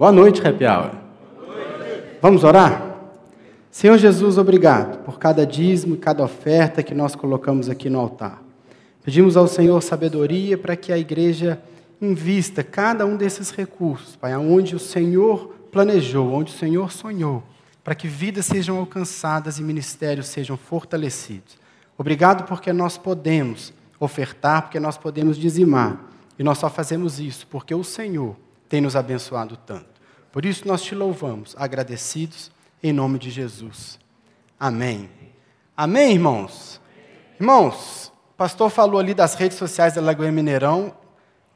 Boa noite, Happy Hour. Vamos orar? Senhor Jesus, obrigado por cada dízimo e cada oferta que nós colocamos aqui no altar. Pedimos ao Senhor sabedoria para que a igreja invista cada um desses recursos, Pai, aonde o Senhor planejou, onde o Senhor sonhou, para que vidas sejam alcançadas e ministérios sejam fortalecidos. Obrigado porque nós podemos ofertar, porque nós podemos dizimar. E nós só fazemos isso porque o Senhor tem nos abençoado tanto. Por isso nós te louvamos, agradecidos, em nome de Jesus. Amém. Amém, irmãos? Irmãos, o pastor falou ali das redes sociais da Lagoinha Mineirão,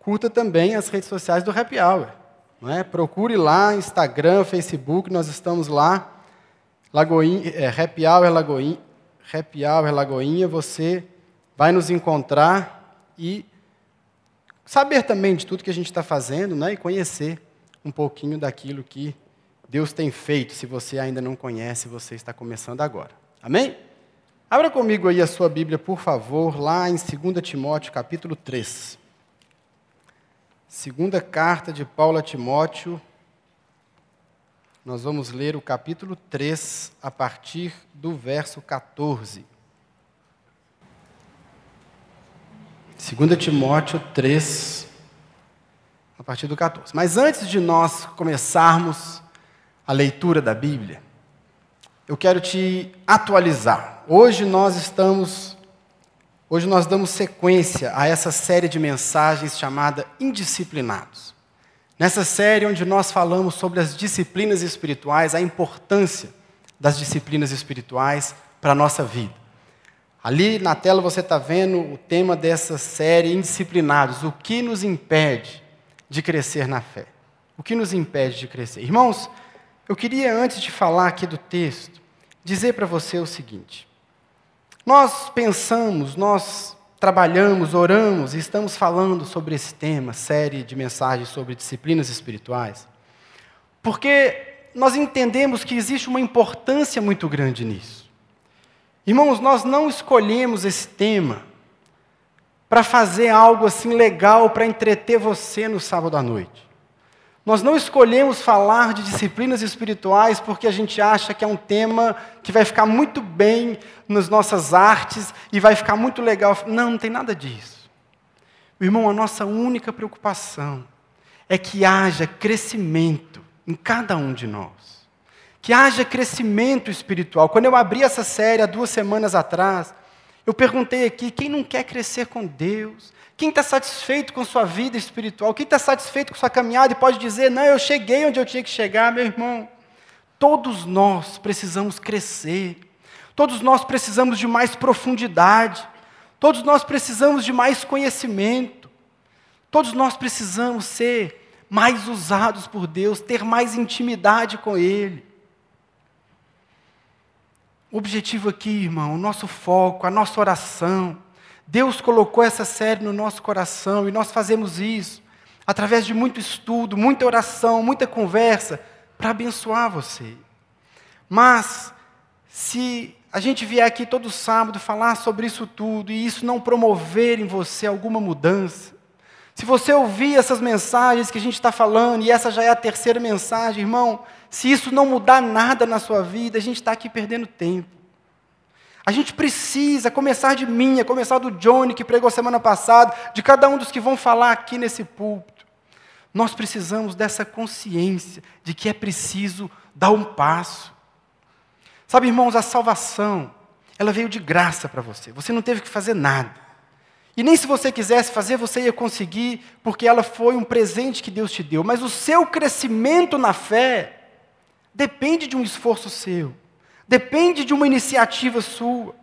curta também as redes sociais do Happy Hour. Não é? Procure lá, Instagram, Facebook, nós estamos lá. Lagoinha, é, Happy Hour Lagoinha, Happy Hour Lagoinha, você vai nos encontrar e saber também de tudo que a gente está fazendo né, e conhecer um pouquinho daquilo que Deus tem feito. Se você ainda não conhece, você está começando agora. Amém? Abra comigo aí a sua Bíblia, por favor, lá em 2 Timóteo, capítulo 3. Segunda carta de Paulo a Timóteo. Nós vamos ler o capítulo 3 a partir do verso 14. 2 Timóteo 3, a partir do 14. Mas antes de nós começarmos a leitura da Bíblia, eu quero te atualizar. Hoje nós estamos, hoje nós damos sequência a essa série de mensagens chamada Indisciplinados. Nessa série onde nós falamos sobre as disciplinas espirituais, a importância das disciplinas espirituais para a nossa vida. Ali na tela você está vendo o tema dessa série, Indisciplinados. O que nos impede de crescer na fé? O que nos impede de crescer? Irmãos, eu queria, antes de falar aqui do texto, dizer para você o seguinte: nós pensamos, nós trabalhamos, oramos e estamos falando sobre esse tema, série de mensagens sobre disciplinas espirituais, porque nós entendemos que existe uma importância muito grande nisso. Irmãos, nós não escolhemos esse tema para fazer algo assim legal para entreter você no sábado à noite. Nós não escolhemos falar de disciplinas espirituais porque a gente acha que é um tema que vai ficar muito bem nas nossas artes e vai ficar muito legal. Não, não tem nada disso. Irmão, a nossa única preocupação é que haja crescimento em cada um de nós que haja crescimento espiritual. Quando eu abri essa série há duas semanas atrás, eu perguntei aqui: quem não quer crescer com Deus? Quem está satisfeito com sua vida espiritual? Quem está satisfeito com sua caminhada e pode dizer: não, eu cheguei onde eu tinha que chegar, meu irmão? Todos nós precisamos crescer, todos nós precisamos de mais profundidade, todos nós precisamos de mais conhecimento, todos nós precisamos ser mais usados por Deus, ter mais intimidade com Ele. O objetivo aqui, irmão, o nosso foco, a nossa oração. Deus colocou essa série no nosso coração e nós fazemos isso através de muito estudo, muita oração, muita conversa para abençoar você. Mas se a gente vier aqui todo sábado falar sobre isso tudo e isso não promover em você alguma mudança, se você ouvir essas mensagens que a gente está falando, e essa já é a terceira mensagem, irmão, se isso não mudar nada na sua vida, a gente está aqui perdendo tempo. A gente precisa começar de mim, a começar do Johnny, que pregou semana passada, de cada um dos que vão falar aqui nesse púlpito. Nós precisamos dessa consciência de que é preciso dar um passo. Sabe, irmãos, a salvação, ela veio de graça para você. Você não teve que fazer nada. E nem se você quisesse fazer, você ia conseguir, porque ela foi um presente que Deus te deu. Mas o seu crescimento na fé depende de um esforço seu, depende de uma iniciativa sua.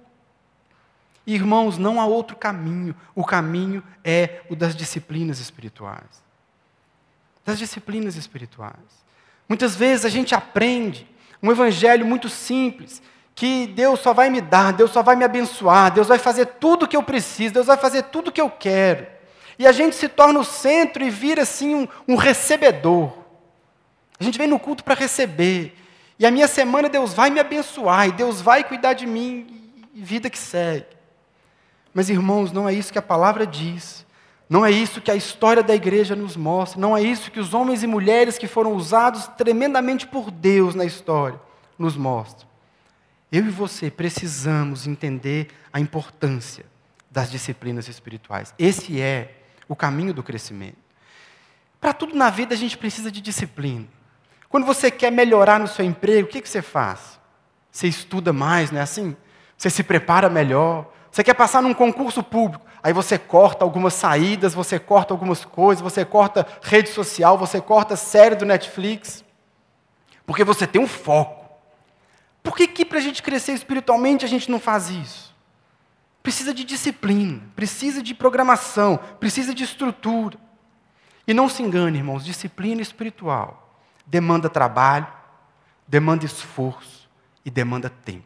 Irmãos, não há outro caminho. O caminho é o das disciplinas espirituais. Das disciplinas espirituais. Muitas vezes a gente aprende um evangelho muito simples, que Deus só vai me dar, Deus só vai me abençoar, Deus vai fazer tudo o que eu preciso, Deus vai fazer tudo o que eu quero. E a gente se torna o centro e vira assim um, um recebedor. A gente vem no culto para receber. E a minha semana Deus vai me abençoar, e Deus vai cuidar de mim, e vida que segue. Mas irmãos, não é isso que a palavra diz. Não é isso que a história da igreja nos mostra, não é isso que os homens e mulheres que foram usados tremendamente por Deus na história nos mostram. Eu e você precisamos entender a importância das disciplinas espirituais. Esse é o caminho do crescimento. Para tudo na vida a gente precisa de disciplina. Quando você quer melhorar no seu emprego, o que, que você faz? Você estuda mais, não é assim? Você se prepara melhor. Você quer passar num concurso público, aí você corta algumas saídas, você corta algumas coisas, você corta rede social, você corta série do Netflix, porque você tem um foco. Por que, que para a gente crescer espiritualmente a gente não faz isso? Precisa de disciplina, precisa de programação, precisa de estrutura. E não se engane, irmãos, disciplina espiritual demanda trabalho, demanda esforço e demanda tempo.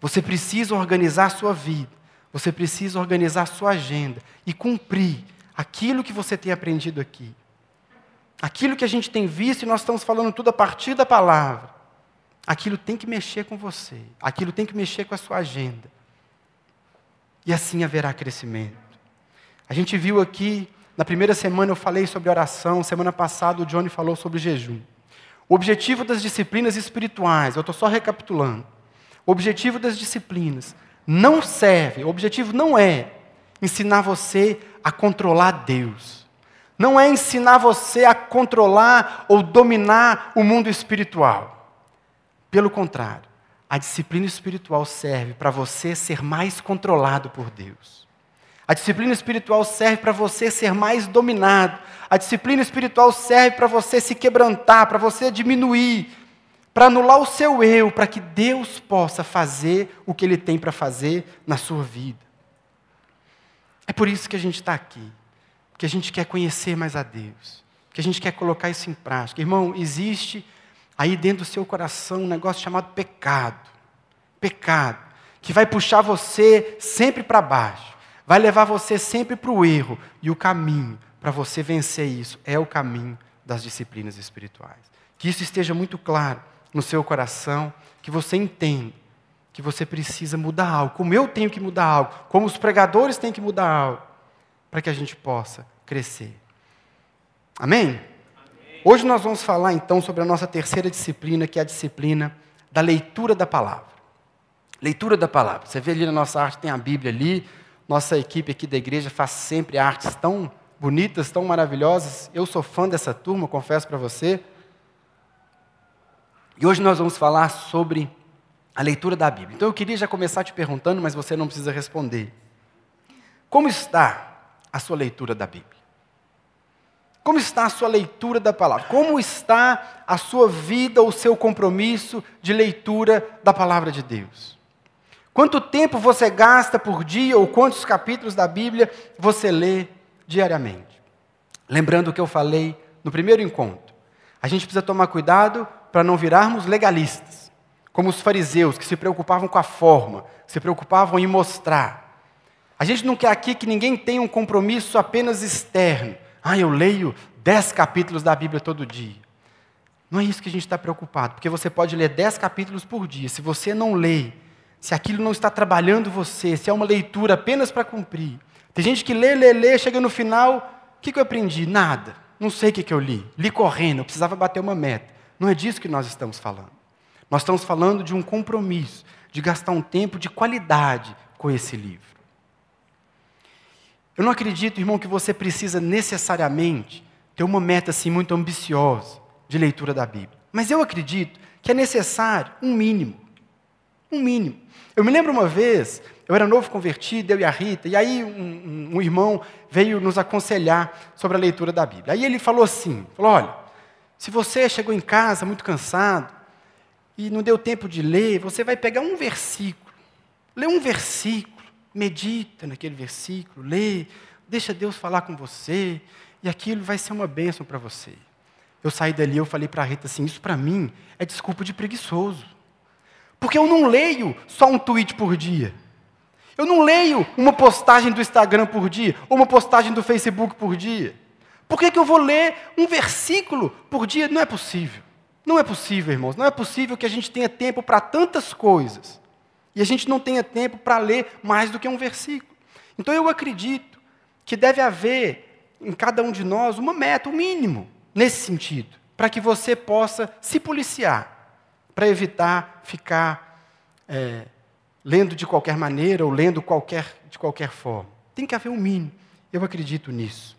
Você precisa organizar sua vida, você precisa organizar sua agenda e cumprir aquilo que você tem aprendido aqui. Aquilo que a gente tem visto e nós estamos falando tudo a partir da palavra. Aquilo tem que mexer com você, aquilo tem que mexer com a sua agenda. E assim haverá crescimento. A gente viu aqui, na primeira semana eu falei sobre oração, semana passada o Johnny falou sobre jejum. O objetivo das disciplinas espirituais, eu estou só recapitulando. O objetivo das disciplinas não serve, o objetivo não é ensinar você a controlar Deus. Não é ensinar você a controlar ou dominar o mundo espiritual. Pelo contrário, a disciplina espiritual serve para você ser mais controlado por Deus. A disciplina espiritual serve para você ser mais dominado. A disciplina espiritual serve para você se quebrantar, para você diminuir, para anular o seu eu, para que Deus possa fazer o que Ele tem para fazer na sua vida. É por isso que a gente está aqui, que a gente quer conhecer mais a Deus, que a gente quer colocar isso em prática. Irmão, existe aí dentro do seu coração um negócio chamado pecado. Pecado. Que vai puxar você sempre para baixo. Vai levar você sempre para o erro. E o caminho para você vencer isso é o caminho das disciplinas espirituais. Que isso esteja muito claro no seu coração. Que você entenda que você precisa mudar algo. Como eu tenho que mudar algo. Como os pregadores têm que mudar algo. Para que a gente possa crescer. Amém? Hoje nós vamos falar então sobre a nossa terceira disciplina, que é a disciplina da leitura da palavra. Leitura da palavra. Você vê ali na nossa arte, tem a Bíblia ali. Nossa equipe aqui da igreja faz sempre artes tão bonitas, tão maravilhosas. Eu sou fã dessa turma, confesso para você. E hoje nós vamos falar sobre a leitura da Bíblia. Então eu queria já começar te perguntando, mas você não precisa responder. Como está a sua leitura da Bíblia? Como está a sua leitura da palavra? Como está a sua vida, o seu compromisso de leitura da palavra de Deus? Quanto tempo você gasta por dia ou quantos capítulos da Bíblia você lê diariamente? Lembrando o que eu falei no primeiro encontro, a gente precisa tomar cuidado para não virarmos legalistas, como os fariseus que se preocupavam com a forma, se preocupavam em mostrar. A gente não quer aqui que ninguém tenha um compromisso apenas externo, ah, eu leio dez capítulos da Bíblia todo dia. Não é isso que a gente está preocupado, porque você pode ler dez capítulos por dia. Se você não lê, se aquilo não está trabalhando você, se é uma leitura apenas para cumprir. Tem gente que lê, lê, lê, chega no final, o que, que eu aprendi? Nada. Não sei o que, que eu li. Li correndo, eu precisava bater uma meta. Não é disso que nós estamos falando. Nós estamos falando de um compromisso, de gastar um tempo de qualidade com esse livro. Eu não acredito, irmão, que você precisa necessariamente ter uma meta assim muito ambiciosa de leitura da Bíblia. Mas eu acredito que é necessário um mínimo. Um mínimo. Eu me lembro uma vez, eu era novo convertido, eu e a Rita, e aí um, um, um irmão veio nos aconselhar sobre a leitura da Bíblia. Aí ele falou assim: falou, olha, se você chegou em casa muito cansado e não deu tempo de ler, você vai pegar um versículo, lê um versículo medita naquele versículo, lê, deixa Deus falar com você, e aquilo vai ser uma bênção para você. Eu saí dali, eu falei para a Rita assim: isso para mim é desculpa de preguiçoso. Porque eu não leio só um tweet por dia. Eu não leio uma postagem do Instagram por dia, ou uma postagem do Facebook por dia. Por que, que eu vou ler um versículo por dia? Não é possível. Não é possível, irmãos. Não é possível que a gente tenha tempo para tantas coisas e a gente não tenha tempo para ler mais do que um versículo. Então eu acredito que deve haver em cada um de nós uma meta, um mínimo, nesse sentido, para que você possa se policiar, para evitar ficar é, lendo de qualquer maneira ou lendo qualquer, de qualquer forma. Tem que haver um mínimo. Eu acredito nisso.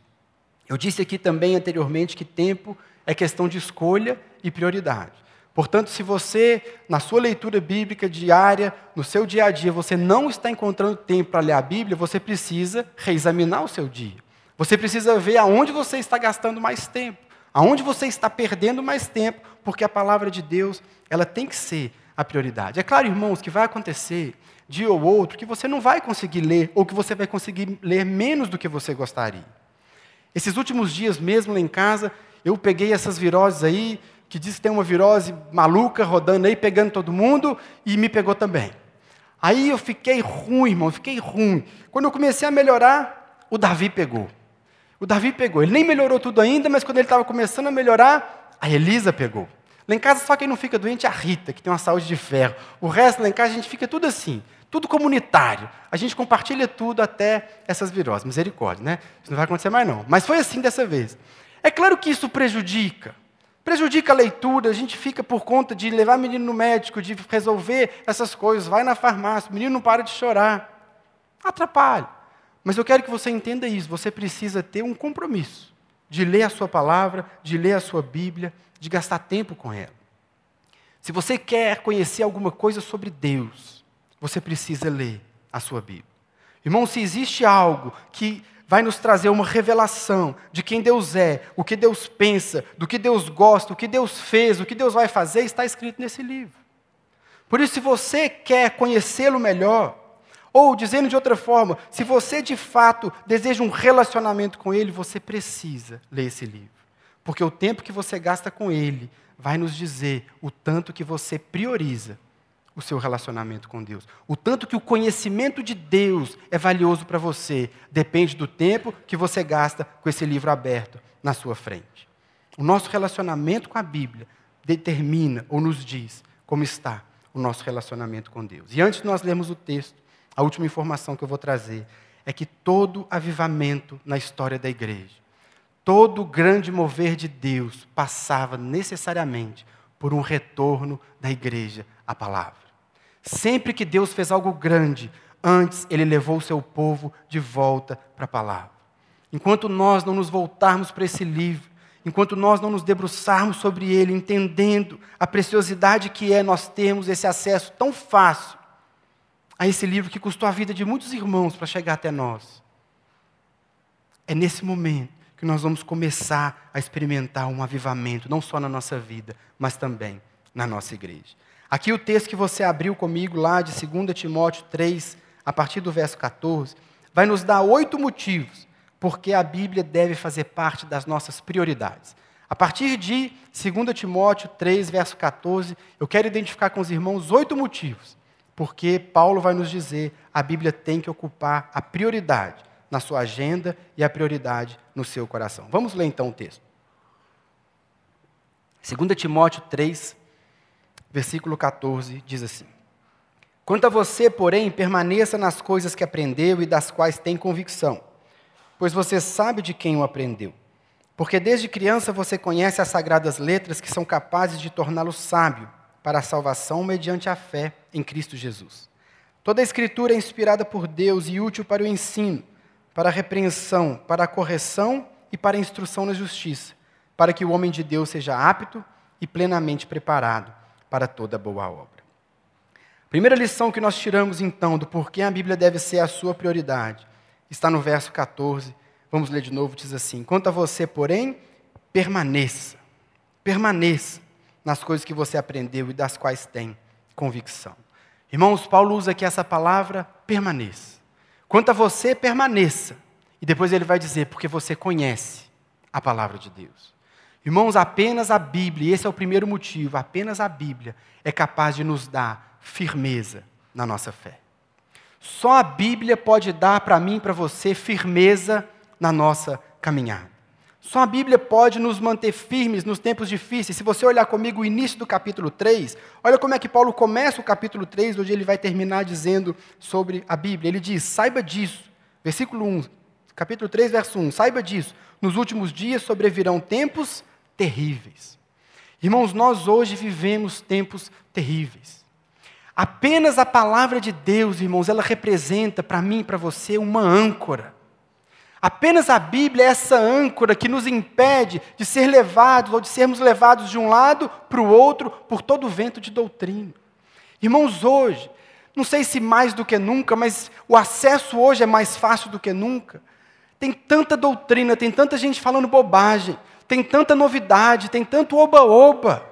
Eu disse aqui também anteriormente que tempo é questão de escolha e prioridade. Portanto, se você, na sua leitura bíblica diária, no seu dia a dia, você não está encontrando tempo para ler a Bíblia, você precisa reexaminar o seu dia. Você precisa ver aonde você está gastando mais tempo, aonde você está perdendo mais tempo, porque a palavra de Deus, ela tem que ser a prioridade. É claro, irmãos, que vai acontecer dia ou outro que você não vai conseguir ler, ou que você vai conseguir ler menos do que você gostaria. Esses últimos dias mesmo lá em casa, eu peguei essas viroses aí, que diz que tem uma virose maluca rodando aí, pegando todo mundo, e me pegou também. Aí eu fiquei ruim, irmão, fiquei ruim. Quando eu comecei a melhorar, o Davi pegou. O Davi pegou. Ele nem melhorou tudo ainda, mas quando ele estava começando a melhorar, a Elisa pegou. Lá em casa só quem não fica doente é a Rita, que tem uma saúde de ferro. O resto lá em casa a gente fica tudo assim, tudo comunitário. A gente compartilha tudo até essas viroses. Misericórdia, né? Isso não vai acontecer mais não. Mas foi assim dessa vez. É claro que isso prejudica. Prejudica a leitura, a gente fica por conta de levar o menino no médico, de resolver essas coisas, vai na farmácia, o menino não para de chorar. Atrapalha. Mas eu quero que você entenda isso, você precisa ter um compromisso de ler a sua palavra, de ler a sua Bíblia, de gastar tempo com ela. Se você quer conhecer alguma coisa sobre Deus, você precisa ler a sua Bíblia. Irmão, se existe algo que vai nos trazer uma revelação de quem Deus é, o que Deus pensa, do que Deus gosta, o que Deus fez, o que Deus vai fazer, está escrito nesse livro. Por isso, se você quer conhecê-lo melhor, ou dizendo de outra forma, se você de fato deseja um relacionamento com Ele, você precisa ler esse livro. Porque o tempo que você gasta com Ele vai nos dizer o tanto que você prioriza o seu relacionamento com Deus. O tanto que o conhecimento de Deus é valioso para você depende do tempo que você gasta com esse livro aberto na sua frente. O nosso relacionamento com a Bíblia determina ou nos diz como está o nosso relacionamento com Deus. E antes de nós lermos o texto, a última informação que eu vou trazer é que todo avivamento na história da igreja, todo grande mover de Deus passava necessariamente por um retorno da igreja à palavra. Sempre que Deus fez algo grande, antes ele levou o seu povo de volta para a palavra. Enquanto nós não nos voltarmos para esse livro, enquanto nós não nos debruçarmos sobre ele, entendendo a preciosidade que é nós termos esse acesso tão fácil a esse livro que custou a vida de muitos irmãos para chegar até nós. É nesse momento que nós vamos começar a experimentar um avivamento, não só na nossa vida, mas também na nossa igreja. Aqui o texto que você abriu comigo lá de 2 Timóteo 3, a partir do verso 14, vai nos dar oito motivos porque a Bíblia deve fazer parte das nossas prioridades. A partir de 2 Timóteo 3, verso 14, eu quero identificar com os irmãos oito motivos porque Paulo vai nos dizer a Bíblia tem que ocupar a prioridade na sua agenda e a prioridade no seu coração. Vamos ler então o texto. 2 Timóteo 3, versículo 14, diz assim: Quanto a você, porém, permaneça nas coisas que aprendeu e das quais tem convicção, pois você sabe de quem o aprendeu. Porque desde criança você conhece as sagradas letras que são capazes de torná-lo sábio para a salvação mediante a fé em Cristo Jesus. Toda a Escritura é inspirada por Deus e útil para o ensino, para a repreensão, para a correção e para a instrução na justiça, para que o homem de Deus seja apto e plenamente preparado para toda boa obra. Primeira lição que nós tiramos então do porquê a Bíblia deve ser a sua prioridade está no verso 14. Vamos ler de novo, diz assim: Quanto a você, porém, permaneça. Permaneça nas coisas que você aprendeu e das quais tem convicção. Irmãos, Paulo usa aqui essa palavra permaneça. Quanto a você, permaneça. E depois ele vai dizer, porque você conhece a palavra de Deus. Irmãos, apenas a Bíblia, e esse é o primeiro motivo, apenas a Bíblia é capaz de nos dar firmeza na nossa fé. Só a Bíblia pode dar para mim e para você firmeza na nossa caminhada. Só a Bíblia pode nos manter firmes nos tempos difíceis. Se você olhar comigo o início do capítulo 3, olha como é que Paulo começa o capítulo 3, onde ele vai terminar dizendo sobre a Bíblia. Ele diz: saiba disso, versículo 1. capítulo 3, verso 1. Saiba disso. Nos últimos dias sobrevirão tempos terríveis. Irmãos, nós hoje vivemos tempos terríveis. Apenas a palavra de Deus, irmãos, ela representa para mim e para você uma âncora. Apenas a Bíblia é essa âncora que nos impede de ser levados ou de sermos levados de um lado para o outro por todo o vento de doutrina. Irmãos, hoje, não sei se mais do que nunca, mas o acesso hoje é mais fácil do que nunca. Tem tanta doutrina, tem tanta gente falando bobagem, tem tanta novidade, tem tanto oba-oba,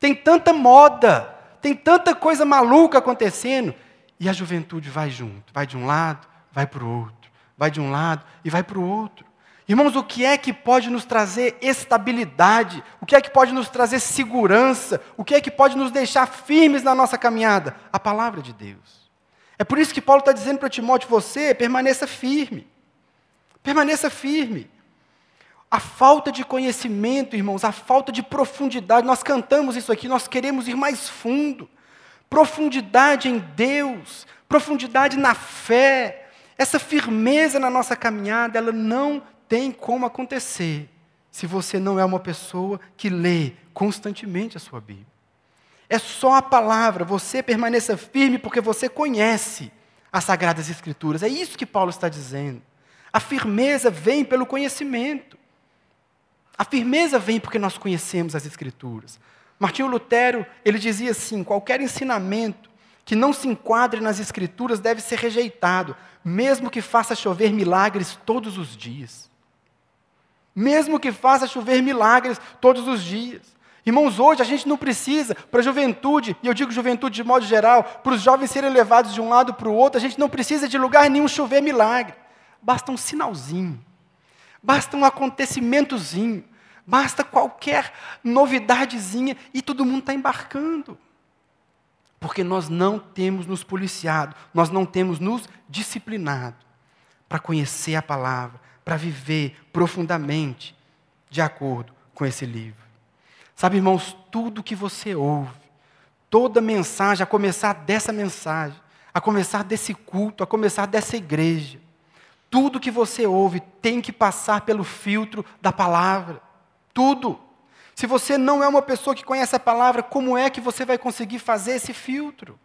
tem tanta moda, tem tanta coisa maluca acontecendo, e a juventude vai junto, vai de um lado, vai para o outro, vai de um lado e vai para o outro. Irmãos, o que é que pode nos trazer estabilidade? O que é que pode nos trazer segurança? O que é que pode nos deixar firmes na nossa caminhada? A palavra de Deus. É por isso que Paulo está dizendo para Timóteo: você permaneça firme. Permaneça firme. A falta de conhecimento, irmãos, a falta de profundidade, nós cantamos isso aqui, nós queremos ir mais fundo. Profundidade em Deus, profundidade na fé, essa firmeza na nossa caminhada, ela não tem como acontecer se você não é uma pessoa que lê constantemente a sua Bíblia. É só a palavra, você permaneça firme porque você conhece as Sagradas Escrituras. É isso que Paulo está dizendo. A firmeza vem pelo conhecimento. A firmeza vem porque nós conhecemos as Escrituras. Martinho Lutero, ele dizia assim: qualquer ensinamento que não se enquadre nas Escrituras deve ser rejeitado, mesmo que faça chover milagres todos os dias. Mesmo que faça chover milagres todos os dias. Irmãos, hoje a gente não precisa, para a juventude, e eu digo juventude de modo geral, para os jovens serem levados de um lado para o outro, a gente não precisa de lugar nenhum chover milagre. Basta um sinalzinho, basta um acontecimentozinho, Basta qualquer novidadezinha e todo mundo está embarcando. Porque nós não temos nos policiado, nós não temos nos disciplinado para conhecer a palavra, para viver profundamente de acordo com esse livro. Sabe, irmãos, tudo que você ouve, toda mensagem, a começar dessa mensagem, a começar desse culto, a começar dessa igreja, tudo que você ouve tem que passar pelo filtro da palavra. Tudo. Se você não é uma pessoa que conhece a palavra, como é que você vai conseguir fazer esse filtro?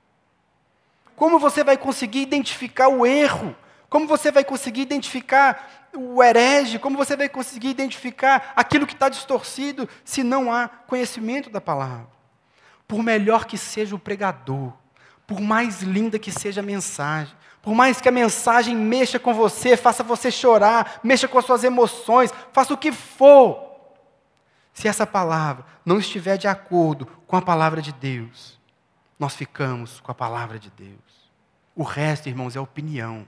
Como você vai conseguir identificar o erro? Como você vai conseguir identificar o herege? Como você vai conseguir identificar aquilo que está distorcido se não há conhecimento da palavra? Por melhor que seja o pregador, por mais linda que seja a mensagem, por mais que a mensagem mexa com você, faça você chorar, mexa com as suas emoções, faça o que for, se essa palavra não estiver de acordo com a palavra de Deus, nós ficamos com a palavra de Deus. O resto, irmãos, é opinião.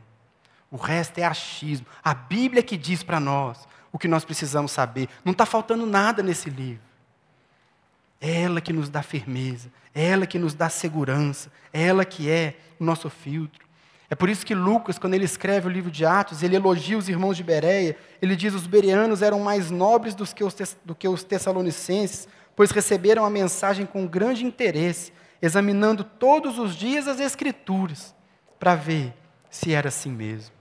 O resto é achismo. A Bíblia que diz para nós o que nós precisamos saber. Não está faltando nada nesse livro. É ela que nos dá firmeza, é ela que nos dá segurança, é ela que é o nosso filtro. É por isso que Lucas, quando ele escreve o livro de Atos, ele elogia os irmãos de Bereia. Ele diz: os bereanos eram mais nobres do que, os, do que os tessalonicenses, pois receberam a mensagem com grande interesse, examinando todos os dias as Escrituras, para ver se era assim mesmo.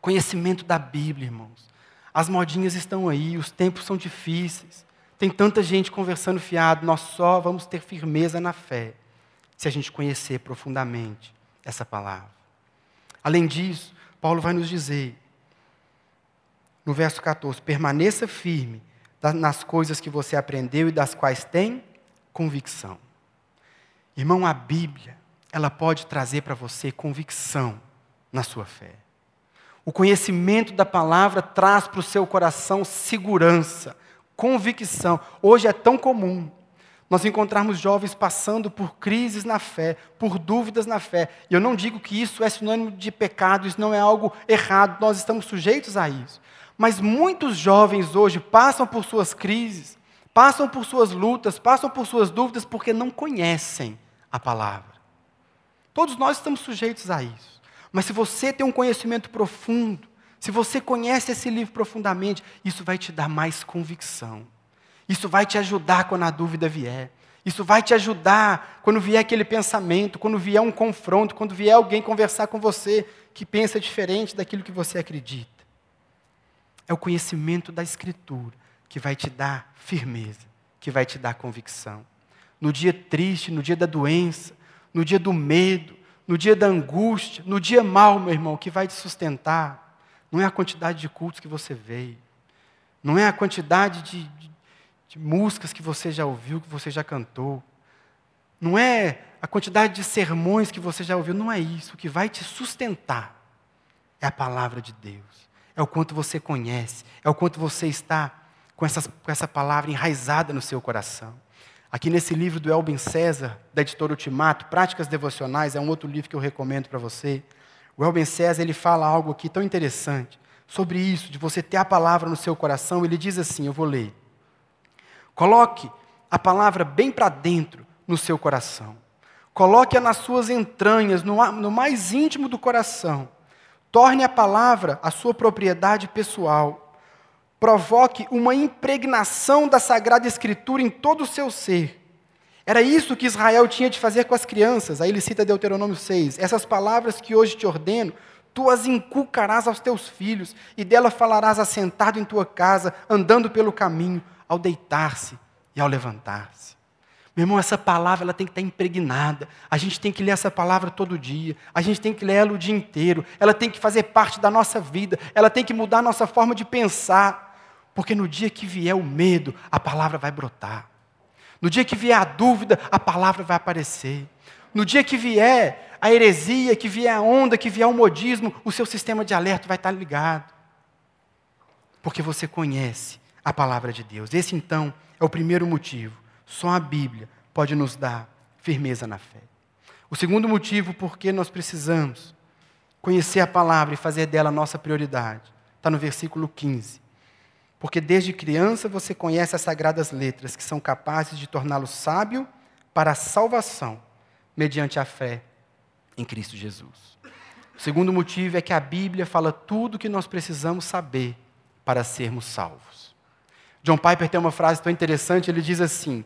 Conhecimento da Bíblia, irmãos. As modinhas estão aí, os tempos são difíceis. Tem tanta gente conversando fiado, nós só vamos ter firmeza na fé se a gente conhecer profundamente essa palavra. Além disso, Paulo vai nos dizer, no verso 14: permaneça firme nas coisas que você aprendeu e das quais tem convicção. Irmão, a Bíblia, ela pode trazer para você convicção na sua fé. O conhecimento da palavra traz para o seu coração segurança, convicção. Hoje é tão comum nós encontrarmos jovens passando por crises na fé, por dúvidas na fé. E eu não digo que isso é sinônimo de pecado, isso não é algo errado, nós estamos sujeitos a isso. Mas muitos jovens hoje passam por suas crises, passam por suas lutas, passam por suas dúvidas porque não conhecem a palavra. Todos nós estamos sujeitos a isso. Mas se você tem um conhecimento profundo, se você conhece esse livro profundamente, isso vai te dar mais convicção. Isso vai te ajudar quando a dúvida vier. Isso vai te ajudar quando vier aquele pensamento, quando vier um confronto, quando vier alguém conversar com você que pensa diferente daquilo que você acredita. É o conhecimento da Escritura que vai te dar firmeza, que vai te dar convicção. No dia triste, no dia da doença, no dia do medo, no dia da angústia, no dia mal, meu irmão, que vai te sustentar, não é a quantidade de cultos que você veio, não é a quantidade de, de, músicas que você já ouviu, que você já cantou, não é a quantidade de sermões que você já ouviu, não é isso. O que vai te sustentar é a palavra de Deus, é o quanto você conhece, é o quanto você está com, essas, com essa palavra enraizada no seu coração. Aqui nesse livro do Elben César, da editora Ultimato, Práticas Devocionais, é um outro livro que eu recomendo para você. O Elben César ele fala algo aqui tão interessante sobre isso, de você ter a palavra no seu coração. Ele diz assim: eu vou ler. Coloque a palavra bem para dentro no seu coração. Coloque-a nas suas entranhas, no, mais íntimo do coração. Torne a palavra a sua propriedade pessoal provoque uma impregnação da Sagrada Escritura em todo o seu ser. Era isso que Israel tinha de fazer com as crianças. Aí ele cita Deuteronômio 6. Essas palavras que hoje te ordeno, tu as inculcarás aos teus filhos, e dela falarás assentado em tua casa, andando pelo caminho, ao deitar-se e ao levantar-se. Meu irmão, essa palavra ela tem que estar impregnada. A gente tem que ler essa palavra todo dia. A gente tem que ler ela o dia inteiro. Ela tem que fazer parte da nossa vida. Ela tem que mudar a nossa forma de pensar. Porque no dia que vier o medo, a palavra vai brotar. No dia que vier a dúvida, a palavra vai aparecer. No dia que vier a heresia, que vier a onda, que vier o modismo, o seu sistema de alerta vai estar ligado. Porque você conhece a palavra de Deus. Esse então é o primeiro motivo. Só a Bíblia pode nos dar firmeza na fé. O segundo motivo por que nós precisamos conhecer a palavra e fazer dela nossa prioridade está no versículo 15. Porque desde criança você conhece as sagradas letras, que são capazes de torná-lo sábio para a salvação, mediante a fé em Cristo Jesus. O segundo motivo é que a Bíblia fala tudo o que nós precisamos saber para sermos salvos. John Piper tem uma frase tão interessante, ele diz assim: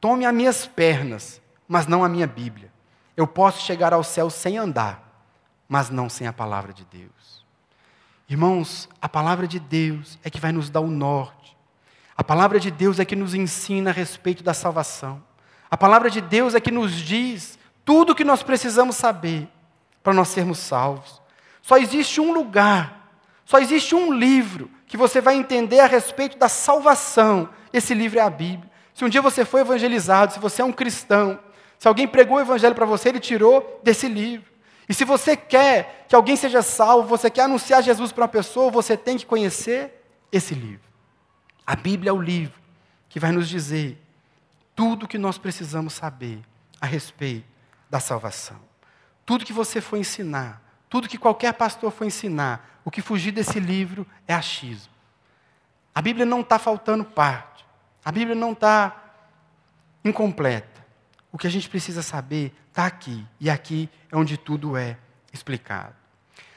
Tome as minhas pernas, mas não a minha Bíblia. Eu posso chegar ao céu sem andar, mas não sem a palavra de Deus. Irmãos, a palavra de Deus é que vai nos dar o norte. A palavra de Deus é que nos ensina a respeito da salvação. A palavra de Deus é que nos diz tudo o que nós precisamos saber para nós sermos salvos. Só existe um lugar, só existe um livro que você vai entender a respeito da salvação. Esse livro é a Bíblia. Se um dia você foi evangelizado, se você é um cristão, se alguém pregou o evangelho para você, ele tirou desse livro. E se você quer que alguém seja salvo, você quer anunciar Jesus para uma pessoa, você tem que conhecer esse livro. A Bíblia é o livro que vai nos dizer tudo o que nós precisamos saber a respeito da salvação. Tudo que você for ensinar, tudo que qualquer pastor for ensinar, o que fugir desse livro é achismo. A Bíblia não está faltando parte. A Bíblia não está incompleta. O que a gente precisa saber está aqui. E aqui é onde tudo é explicado.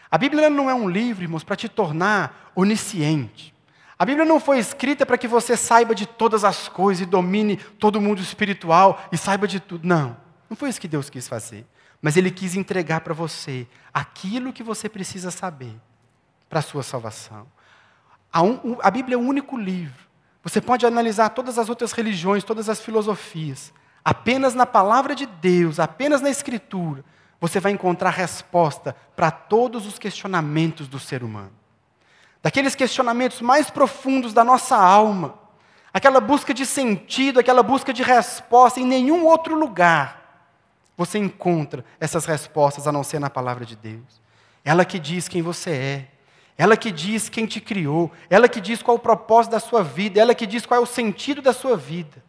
A Bíblia não é um livro, irmãos, para te tornar onisciente. A Bíblia não foi escrita para que você saiba de todas as coisas e domine todo o mundo espiritual e saiba de tudo. Não, não foi isso que Deus quis fazer. Mas Ele quis entregar para você aquilo que você precisa saber para a sua salvação. A, um, a Bíblia é o único livro. Você pode analisar todas as outras religiões, todas as filosofias. Apenas na palavra de Deus, apenas na Escritura, você vai encontrar resposta para todos os questionamentos do ser humano. Daqueles questionamentos mais profundos da nossa alma, aquela busca de sentido, aquela busca de resposta, em nenhum outro lugar você encontra essas respostas a não ser na palavra de Deus. Ela que diz quem você é, ela que diz quem te criou, ela que diz qual é o propósito da sua vida, ela que diz qual é o sentido da sua vida.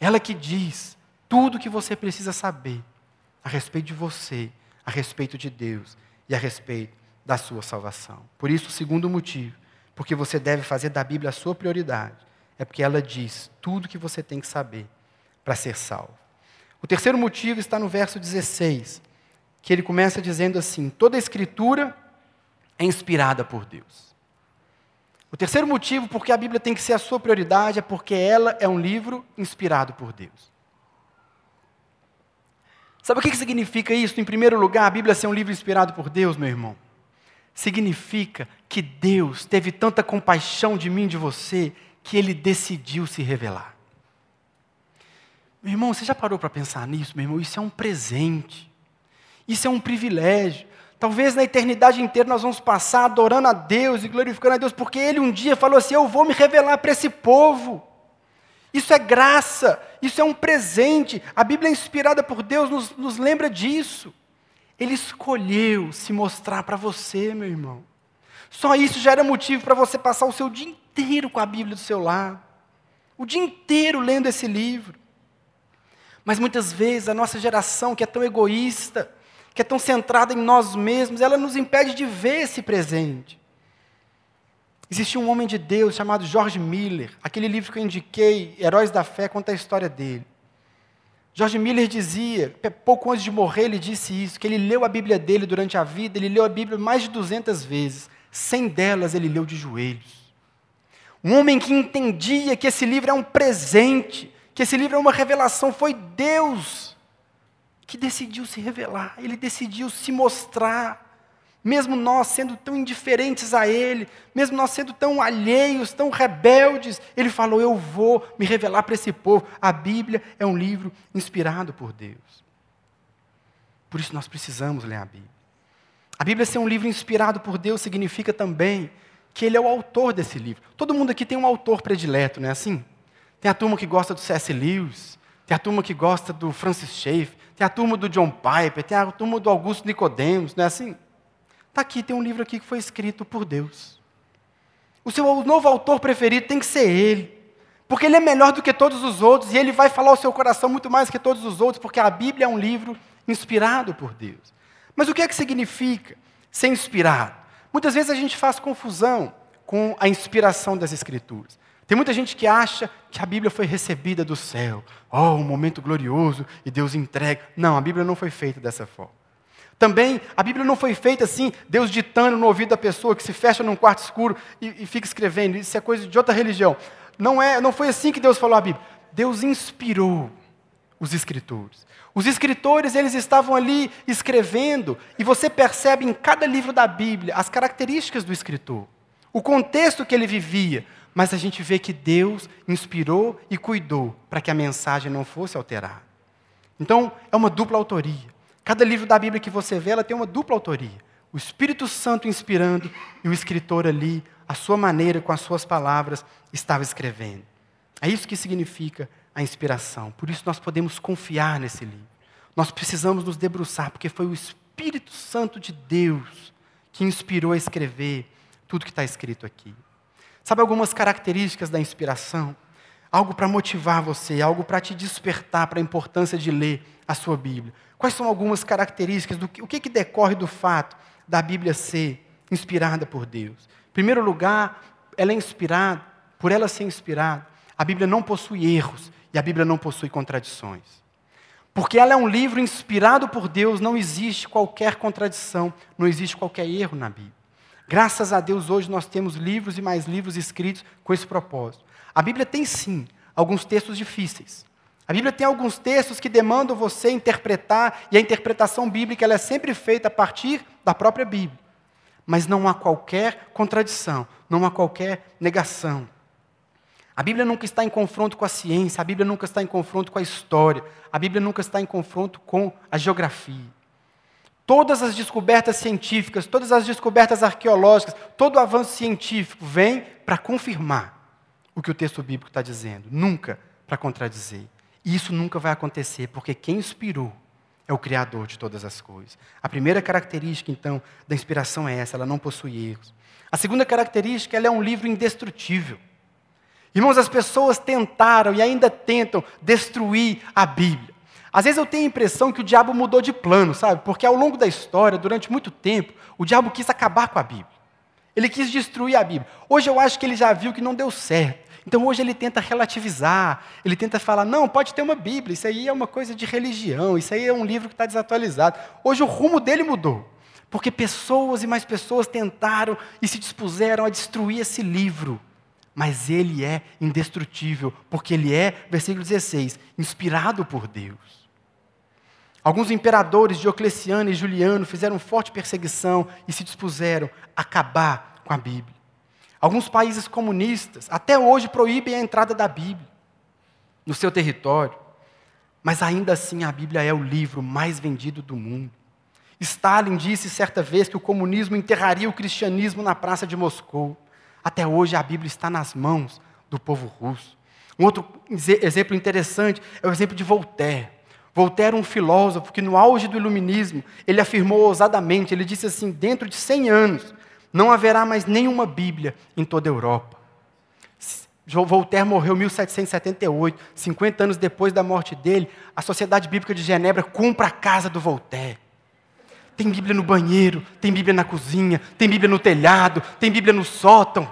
Ela que diz tudo o que você precisa saber a respeito de você, a respeito de Deus e a respeito da sua salvação. Por isso, o segundo motivo, porque você deve fazer da Bíblia a sua prioridade, é porque ela diz tudo o que você tem que saber para ser salvo. O terceiro motivo está no verso 16, que ele começa dizendo assim: toda a Escritura é inspirada por Deus. O terceiro motivo por que a Bíblia tem que ser a sua prioridade é porque ela é um livro inspirado por Deus. Sabe o que significa isso? Em primeiro lugar, a Bíblia ser um livro inspirado por Deus, meu irmão. Significa que Deus teve tanta compaixão de mim e de você que ele decidiu se revelar. Meu irmão, você já parou para pensar nisso, meu irmão? Isso é um presente. Isso é um privilégio. Talvez na eternidade inteira nós vamos passar adorando a Deus e glorificando a Deus, porque Ele um dia falou assim: Eu vou me revelar para esse povo. Isso é graça, isso é um presente. A Bíblia é inspirada por Deus nos, nos lembra disso. Ele escolheu se mostrar para você, meu irmão. Só isso já era motivo para você passar o seu dia inteiro com a Bíblia do seu lado. O dia inteiro lendo esse livro. Mas muitas vezes a nossa geração, que é tão egoísta, que é tão centrada em nós mesmos, ela nos impede de ver esse presente. Existia um homem de Deus chamado George Miller, aquele livro que eu indiquei, Heróis da Fé, conta a história dele. George Miller dizia, pouco antes de morrer, ele disse isso, que ele leu a Bíblia dele durante a vida, ele leu a Bíblia mais de 200 vezes, 100 delas ele leu de joelhos. Um homem que entendia que esse livro é um presente, que esse livro é uma revelação, foi Deus que decidiu se revelar, ele decidiu se mostrar. Mesmo nós sendo tão indiferentes a Ele, mesmo nós sendo tão alheios, tão rebeldes, Ele falou: Eu vou me revelar para esse povo. A Bíblia é um livro inspirado por Deus. Por isso nós precisamos ler a Bíblia. A Bíblia ser um livro inspirado por Deus significa também que Ele é o autor desse livro. Todo mundo aqui tem um autor predileto, não é assim? Tem a turma que gosta do C.S. Lewis, tem a turma que gosta do Francis Schaeffer, tem a turma do John Piper, tem a turma do Augusto Nicodemos, não é assim? Está aqui, tem um livro aqui que foi escrito por Deus. O seu novo autor preferido tem que ser ele. Porque ele é melhor do que todos os outros, e ele vai falar ao seu coração muito mais que todos os outros, porque a Bíblia é um livro inspirado por Deus. Mas o que é que significa ser inspirado? Muitas vezes a gente faz confusão com a inspiração das Escrituras. Tem muita gente que acha que a Bíblia foi recebida do céu. Oh, um momento glorioso e Deus entrega. Não, a Bíblia não foi feita dessa forma. Também, a Bíblia não foi feita assim, Deus ditando no ouvido da pessoa que se fecha num quarto escuro e, e fica escrevendo. Isso é coisa de outra religião. Não, é, não foi assim que Deus falou a Bíblia. Deus inspirou os escritores. Os escritores, eles estavam ali escrevendo, e você percebe em cada livro da Bíblia as características do escritor, o contexto que ele vivia, mas a gente vê que Deus inspirou e cuidou para que a mensagem não fosse alterada. Então, é uma dupla autoria. Cada livro da Bíblia que você vê, ela tem uma dupla autoria. O Espírito Santo inspirando e o escritor ali, a sua maneira, com as suas palavras, estava escrevendo. É isso que significa a inspiração. Por isso nós podemos confiar nesse livro. Nós precisamos nos debruçar, porque foi o Espírito Santo de Deus que inspirou a escrever tudo que está escrito aqui. Sabe algumas características da inspiração? Algo para motivar você, algo para te despertar para a importância de ler a sua Bíblia. Quais são algumas características, do que, o que, que decorre do fato da Bíblia ser inspirada por Deus? Em primeiro lugar, ela é inspirada, por ela ser inspirada, a Bíblia não possui erros e a Bíblia não possui contradições. Porque ela é um livro inspirado por Deus, não existe qualquer contradição, não existe qualquer erro na Bíblia. Graças a Deus, hoje nós temos livros e mais livros escritos com esse propósito. A Bíblia tem sim alguns textos difíceis. A Bíblia tem alguns textos que demandam você interpretar, e a interpretação bíblica ela é sempre feita a partir da própria Bíblia. Mas não há qualquer contradição, não há qualquer negação. A Bíblia nunca está em confronto com a ciência, a Bíblia nunca está em confronto com a história, a Bíblia nunca está em confronto com a geografia. Todas as descobertas científicas, todas as descobertas arqueológicas, todo o avanço científico vem para confirmar o que o texto bíblico está dizendo, nunca para contradizer. E isso nunca vai acontecer, porque quem inspirou é o Criador de todas as coisas. A primeira característica, então, da inspiração é essa, ela não possui erros. A segunda característica, ela é um livro indestrutível. Irmãos, as pessoas tentaram e ainda tentam destruir a Bíblia. Às vezes eu tenho a impressão que o diabo mudou de plano, sabe? Porque ao longo da história, durante muito tempo, o diabo quis acabar com a Bíblia. Ele quis destruir a Bíblia. Hoje eu acho que ele já viu que não deu certo. Então hoje ele tenta relativizar, ele tenta falar: não, pode ter uma Bíblia, isso aí é uma coisa de religião, isso aí é um livro que está desatualizado. Hoje o rumo dele mudou, porque pessoas e mais pessoas tentaram e se dispuseram a destruir esse livro. Mas ele é indestrutível, porque ele é, versículo 16, inspirado por Deus. Alguns imperadores, Diocleciano e Juliano, fizeram forte perseguição e se dispuseram a acabar com a Bíblia. Alguns países comunistas até hoje proíbem a entrada da Bíblia no seu território. Mas ainda assim a Bíblia é o livro mais vendido do mundo. Stalin disse certa vez que o comunismo enterraria o cristianismo na praça de Moscou. Até hoje a Bíblia está nas mãos do povo russo. Um outro exemplo interessante é o exemplo de Voltaire. Voltaire, um filósofo que no auge do iluminismo, ele afirmou ousadamente, ele disse assim, dentro de 100 anos, não haverá mais nenhuma Bíblia em toda a Europa. Voltaire morreu em 1778, 50 anos depois da morte dele, a Sociedade Bíblica de Genebra compra a casa do Voltaire. Tem Bíblia no banheiro, tem Bíblia na cozinha, tem Bíblia no telhado, tem Bíblia no sótão,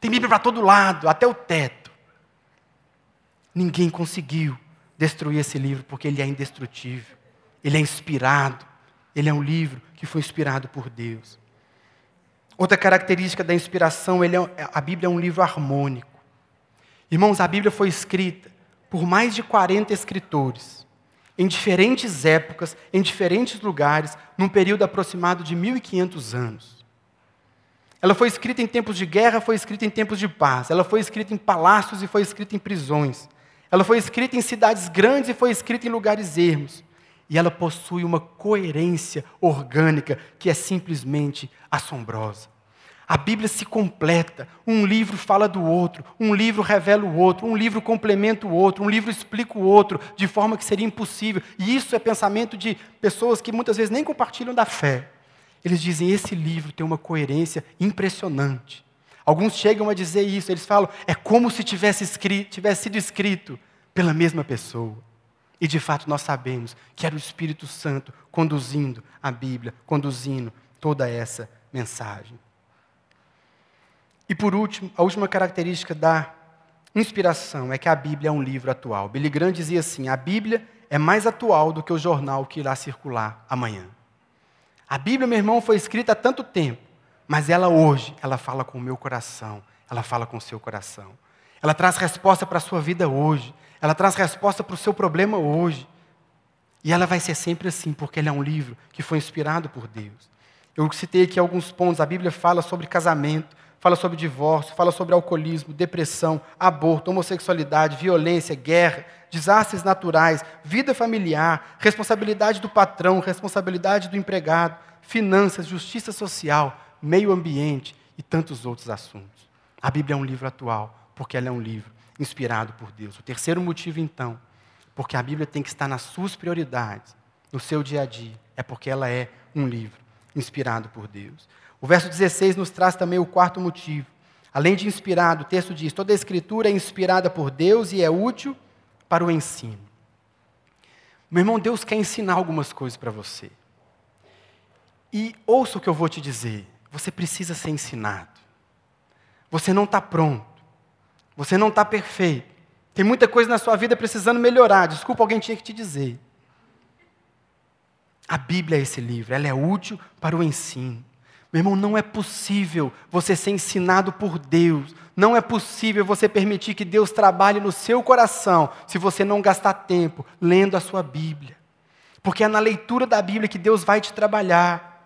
tem Bíblia para todo lado, até o teto. Ninguém conseguiu destruir esse livro porque ele é indestrutível, ele é inspirado, ele é um livro que foi inspirado por Deus. Outra característica da inspiração, é, a Bíblia é um livro harmônico. Irmãos, a Bíblia foi escrita por mais de 40 escritores, em diferentes épocas, em diferentes lugares, num período aproximado de 1500 anos. Ela foi escrita em tempos de guerra, foi escrita em tempos de paz. Ela foi escrita em palácios e foi escrita em prisões. Ela foi escrita em cidades grandes e foi escrita em lugares ermos. E ela possui uma coerência orgânica que é simplesmente assombrosa. A Bíblia se completa. Um livro fala do outro, um livro revela o outro, um livro complementa o outro, um livro explica o outro, de forma que seria impossível. E isso é pensamento de pessoas que muitas vezes nem compartilham da fé. Eles dizem: esse livro tem uma coerência impressionante. Alguns chegam a dizer isso, eles falam: é como se tivesse, escrito, tivesse sido escrito pela mesma pessoa. E de fato nós sabemos que era o Espírito Santo conduzindo a Bíblia, conduzindo toda essa mensagem. E por último, a última característica da inspiração é que a Bíblia é um livro atual. Billy Graham dizia assim: a Bíblia é mais atual do que o jornal que irá circular amanhã. A Bíblia, meu irmão, foi escrita há tanto tempo, mas ela hoje, ela fala com o meu coração, ela fala com o seu coração. Ela traz resposta para a sua vida hoje, ela traz resposta para o seu problema hoje. E ela vai ser sempre assim, porque ela é um livro que foi inspirado por Deus. Eu citei aqui alguns pontos, a Bíblia fala sobre casamento, fala sobre divórcio, fala sobre alcoolismo, depressão, aborto, homossexualidade, violência, guerra, desastres naturais, vida familiar, responsabilidade do patrão, responsabilidade do empregado, finanças, justiça social, meio ambiente e tantos outros assuntos. A Bíblia é um livro atual, porque ela é um livro inspirado por Deus. O terceiro motivo, então, porque a Bíblia tem que estar nas suas prioridades, no seu dia a dia, é porque ela é um livro inspirado por Deus. O verso 16 nos traz também o quarto motivo. Além de inspirado, o texto diz: toda a escritura é inspirada por Deus e é útil para o ensino. Meu irmão, Deus quer ensinar algumas coisas para você. E ouça o que eu vou te dizer: você precisa ser ensinado. Você não está pronto. Você não está perfeito. Tem muita coisa na sua vida precisando melhorar. Desculpa, alguém tinha que te dizer. A Bíblia é esse livro, ela é útil para o ensino. Meu irmão, não é possível você ser ensinado por Deus. Não é possível você permitir que Deus trabalhe no seu coração se você não gastar tempo lendo a sua Bíblia. Porque é na leitura da Bíblia que Deus vai te trabalhar.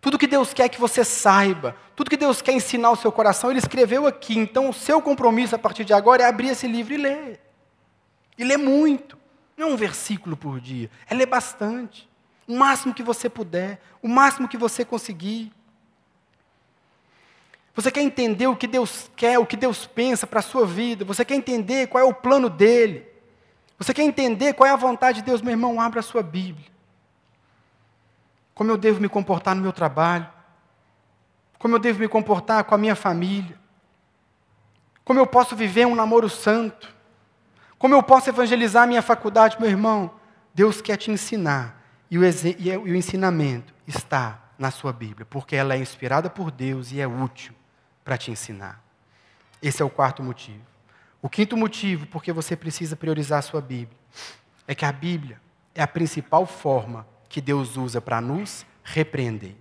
Tudo que Deus quer que você saiba, tudo que Deus quer ensinar ao seu coração, Ele escreveu aqui. Então, o seu compromisso a partir de agora é abrir esse livro e ler. E ler muito. Não é um versículo por dia, é ler bastante o máximo que você puder, o máximo que você conseguir. Você quer entender o que Deus quer, o que Deus pensa para a sua vida, você quer entender qual é o plano dele, você quer entender qual é a vontade de Deus, meu irmão, abra a sua Bíblia. Como eu devo me comportar no meu trabalho, como eu devo me comportar com a minha família, como eu posso viver um namoro santo, como eu posso evangelizar a minha faculdade, meu irmão. Deus quer te ensinar e o, e o ensinamento está na sua Bíblia, porque ela é inspirada por Deus e é útil para te ensinar. Esse é o quarto motivo. O quinto motivo, porque você precisa priorizar a sua Bíblia, é que a Bíblia é a principal forma que Deus usa para nos repreender.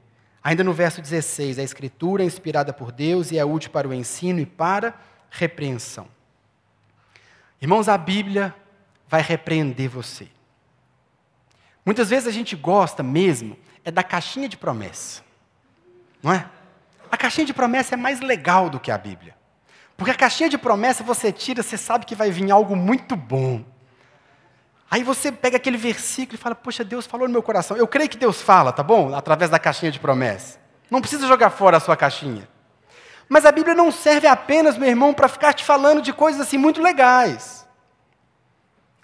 Ainda no verso 16, a Escritura é inspirada por Deus e é útil para o ensino e para repreensão. Irmãos, a Bíblia vai repreender você. Muitas vezes a gente gosta mesmo é da caixinha de promessa. Não é? A caixinha de promessa é mais legal do que a Bíblia. Porque a caixinha de promessa você tira, você sabe que vai vir algo muito bom. Aí você pega aquele versículo e fala: Poxa, Deus falou no meu coração. Eu creio que Deus fala, tá bom? Através da caixinha de promessa. Não precisa jogar fora a sua caixinha. Mas a Bíblia não serve apenas, meu irmão, para ficar te falando de coisas assim muito legais.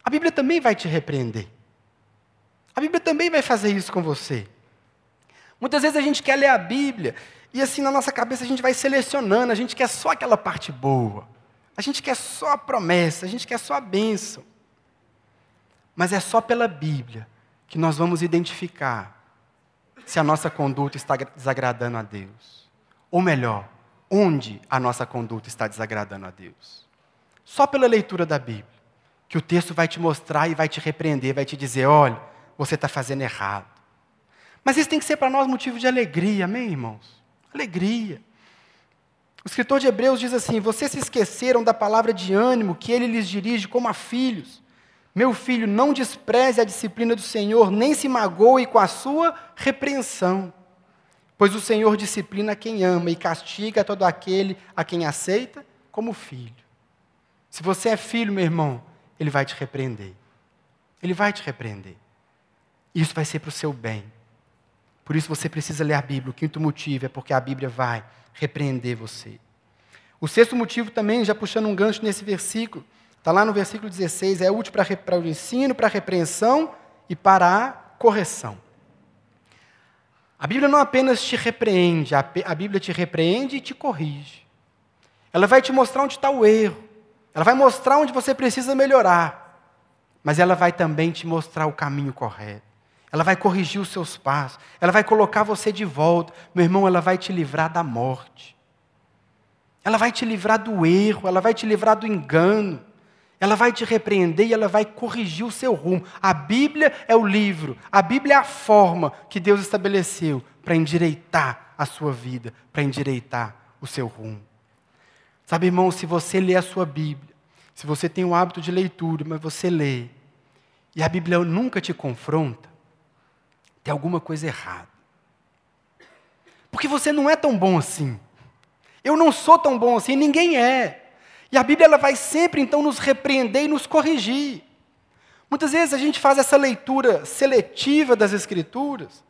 A Bíblia também vai te repreender. A Bíblia também vai fazer isso com você. Muitas vezes a gente quer ler a Bíblia e assim na nossa cabeça a gente vai selecionando, a gente quer só aquela parte boa. A gente quer só a promessa, a gente quer só a bênção. Mas é só pela Bíblia que nós vamos identificar se a nossa conduta está desagradando a Deus. Ou melhor, onde a nossa conduta está desagradando a Deus. Só pela leitura da Bíblia, que o texto vai te mostrar e vai te repreender, vai te dizer: olha, você está fazendo errado. Mas isso tem que ser para nós motivo de alegria, amém, irmãos? Alegria. O escritor de Hebreus diz assim: Vocês se esqueceram da palavra de ânimo que ele lhes dirige como a filhos. Meu filho, não despreze a disciplina do Senhor, nem se magoe com a sua repreensão. Pois o Senhor disciplina quem ama e castiga todo aquele a quem aceita como filho. Se você é filho, meu irmão, ele vai te repreender. Ele vai te repreender. Isso vai ser para o seu bem. Por isso você precisa ler a Bíblia. O quinto motivo é porque a Bíblia vai repreender você. O sexto motivo também, já puxando um gancho nesse versículo, Está lá no versículo 16, é útil para, para o ensino, para a repreensão e para a correção. A Bíblia não apenas te repreende, a, a Bíblia te repreende e te corrige. Ela vai te mostrar onde está o erro. Ela vai mostrar onde você precisa melhorar. Mas ela vai também te mostrar o caminho correto. Ela vai corrigir os seus passos. Ela vai colocar você de volta. Meu irmão, ela vai te livrar da morte. Ela vai te livrar do erro. Ela vai te livrar do engano. Ela vai te repreender e ela vai corrigir o seu rumo. A Bíblia é o livro, a Bíblia é a forma que Deus estabeleceu para endireitar a sua vida, para endireitar o seu rumo. Sabe, irmão, se você lê a sua Bíblia, se você tem o hábito de leitura, mas você lê, e a Bíblia nunca te confronta, tem alguma coisa errada. Porque você não é tão bom assim. Eu não sou tão bom assim, ninguém é. E a Bíblia ela vai sempre então nos repreender e nos corrigir. Muitas vezes a gente faz essa leitura seletiva das Escrituras,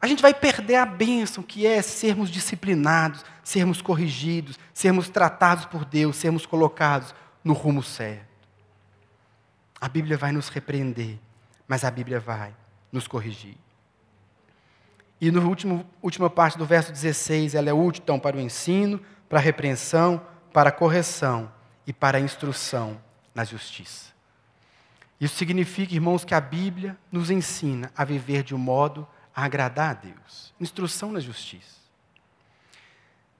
a gente vai perder a bênção que é sermos disciplinados, sermos corrigidos, sermos tratados por Deus, sermos colocados no rumo certo. A Bíblia vai nos repreender, mas a Bíblia vai nos corrigir. E na última parte do verso 16, ela é útil então para o ensino, para a repreensão, para a correção e para a instrução na justiça. Isso significa, irmãos, que a Bíblia nos ensina a viver de um modo a agradar a Deus. Instrução na justiça.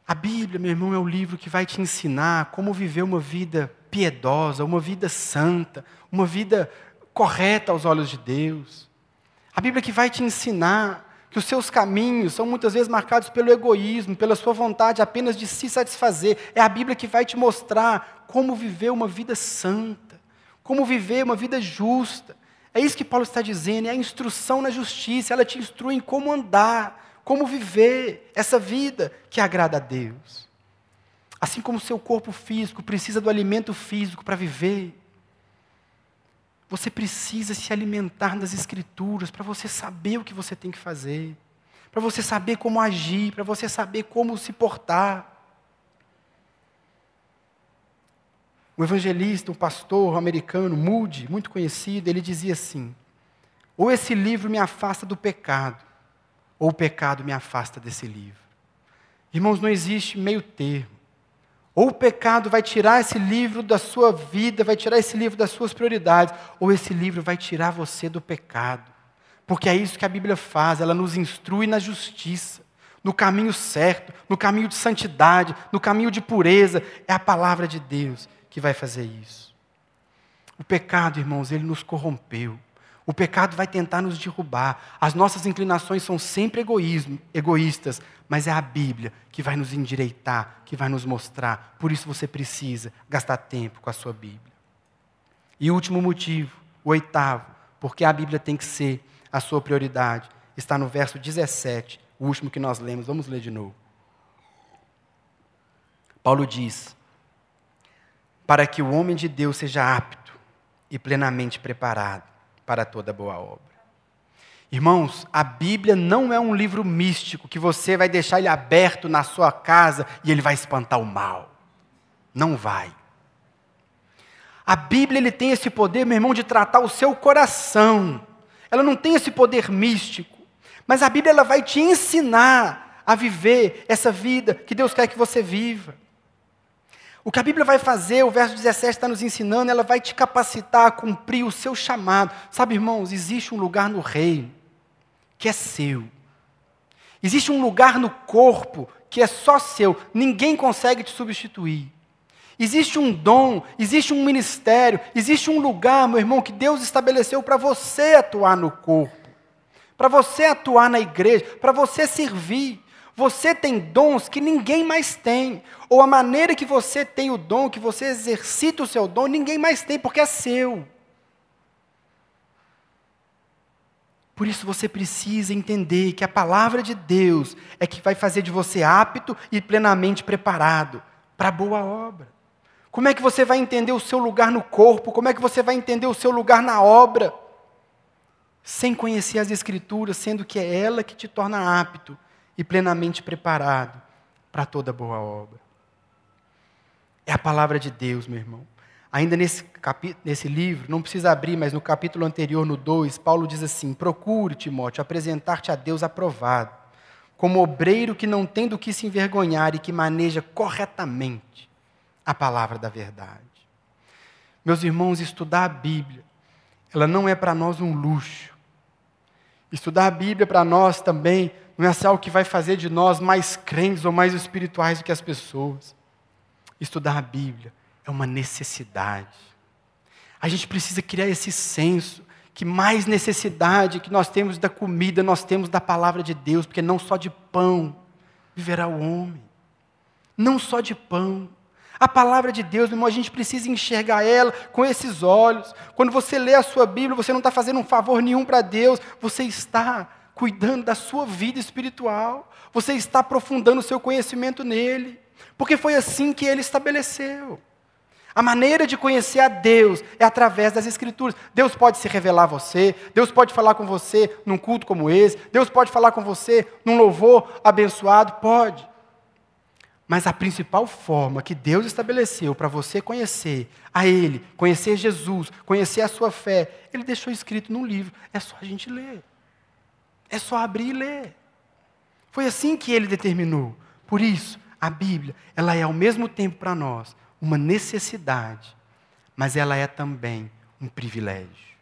A Bíblia, meu irmão, é o livro que vai te ensinar como viver uma vida piedosa, uma vida santa, uma vida correta aos olhos de Deus. A Bíblia que vai te ensinar que os seus caminhos são muitas vezes marcados pelo egoísmo, pela sua vontade apenas de se satisfazer. É a Bíblia que vai te mostrar como viver uma vida santa, como viver uma vida justa. É isso que Paulo está dizendo, é a instrução na justiça, ela te instrui em como andar, como viver essa vida que agrada a Deus. Assim como o seu corpo físico precisa do alimento físico para viver, você precisa se alimentar das Escrituras para você saber o que você tem que fazer, para você saber como agir, para você saber como se portar. O evangelista, um pastor americano, Moody, muito conhecido, ele dizia assim: ou esse livro me afasta do pecado, ou o pecado me afasta desse livro. Irmãos, não existe meio termo. Ou o pecado vai tirar esse livro da sua vida, vai tirar esse livro das suas prioridades, ou esse livro vai tirar você do pecado. Porque é isso que a Bíblia faz, ela nos instrui na justiça, no caminho certo, no caminho de santidade, no caminho de pureza. É a palavra de Deus que vai fazer isso. O pecado, irmãos, ele nos corrompeu. O pecado vai tentar nos derrubar. As nossas inclinações são sempre egoísmo, egoístas, mas é a Bíblia que vai nos endireitar, que vai nos mostrar. Por isso você precisa gastar tempo com a sua Bíblia. E último motivo, o oitavo, porque a Bíblia tem que ser a sua prioridade está no verso 17, o último que nós lemos. Vamos ler de novo. Paulo diz: Para que o homem de Deus seja apto e plenamente preparado para toda boa obra. Irmãos, a Bíblia não é um livro místico que você vai deixar ele aberto na sua casa e ele vai espantar o mal. Não vai. A Bíblia ele tem esse poder, meu irmão, de tratar o seu coração. Ela não tem esse poder místico, mas a Bíblia ela vai te ensinar a viver essa vida que Deus quer que você viva. O que a Bíblia vai fazer, o verso 17 está nos ensinando, ela vai te capacitar a cumprir o seu chamado. Sabe, irmãos, existe um lugar no reino que é seu. Existe um lugar no corpo que é só seu, ninguém consegue te substituir. Existe um dom, existe um ministério, existe um lugar, meu irmão, que Deus estabeleceu para você atuar no corpo, para você atuar na igreja, para você servir. Você tem dons que ninguém mais tem, ou a maneira que você tem o dom, que você exercita o seu dom, ninguém mais tem, porque é seu. Por isso você precisa entender que a palavra de Deus é que vai fazer de você apto e plenamente preparado para a boa obra. Como é que você vai entender o seu lugar no corpo? Como é que você vai entender o seu lugar na obra? Sem conhecer as Escrituras, sendo que é ela que te torna apto e plenamente preparado para toda boa obra. É a palavra de Deus, meu irmão. Ainda nesse, nesse livro, não precisa abrir, mas no capítulo anterior, no 2, Paulo diz assim: Procure, Timóteo, apresentar-te a Deus aprovado, como obreiro que não tem do que se envergonhar e que maneja corretamente a palavra da verdade. Meus irmãos, estudar a Bíblia, ela não é para nós um luxo. Estudar a Bíblia para nós também não é algo que vai fazer de nós mais crentes ou mais espirituais do que as pessoas. Estudar a Bíblia é uma necessidade. A gente precisa criar esse senso que mais necessidade que nós temos da comida, nós temos da palavra de Deus, porque não só de pão viverá o homem. Não só de pão. A palavra de Deus, meu irmão, a gente precisa enxergar ela com esses olhos. Quando você lê a sua Bíblia, você não está fazendo um favor nenhum para Deus, você está cuidando da sua vida espiritual, você está aprofundando o seu conhecimento nele, porque foi assim que ele estabeleceu. A maneira de conhecer a Deus é através das Escrituras. Deus pode se revelar a você, Deus pode falar com você num culto como esse, Deus pode falar com você num louvor abençoado, pode. Mas a principal forma que Deus estabeleceu para você conhecer a Ele, conhecer Jesus, conhecer a sua fé, Ele deixou escrito num livro. É só a gente ler. É só abrir e ler. Foi assim que Ele determinou. Por isso, a Bíblia, ela é ao mesmo tempo para nós uma necessidade, mas ela é também um privilégio.